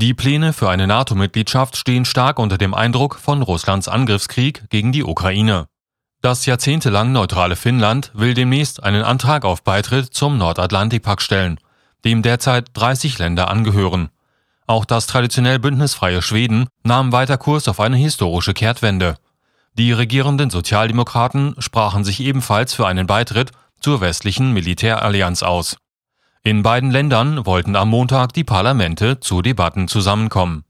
Die Pläne für eine NATO-Mitgliedschaft stehen stark unter dem Eindruck von Russlands Angriffskrieg gegen die Ukraine. Das jahrzehntelang neutrale Finnland will demnächst einen Antrag auf Beitritt zum Nordatlantikpakt stellen, dem derzeit 30 Länder angehören. Auch das traditionell bündnisfreie Schweden nahm weiter Kurs auf eine historische Kehrtwende. Die regierenden Sozialdemokraten sprachen sich ebenfalls für einen Beitritt zur westlichen Militärallianz aus. In beiden Ländern wollten am Montag die Parlamente zu Debatten zusammenkommen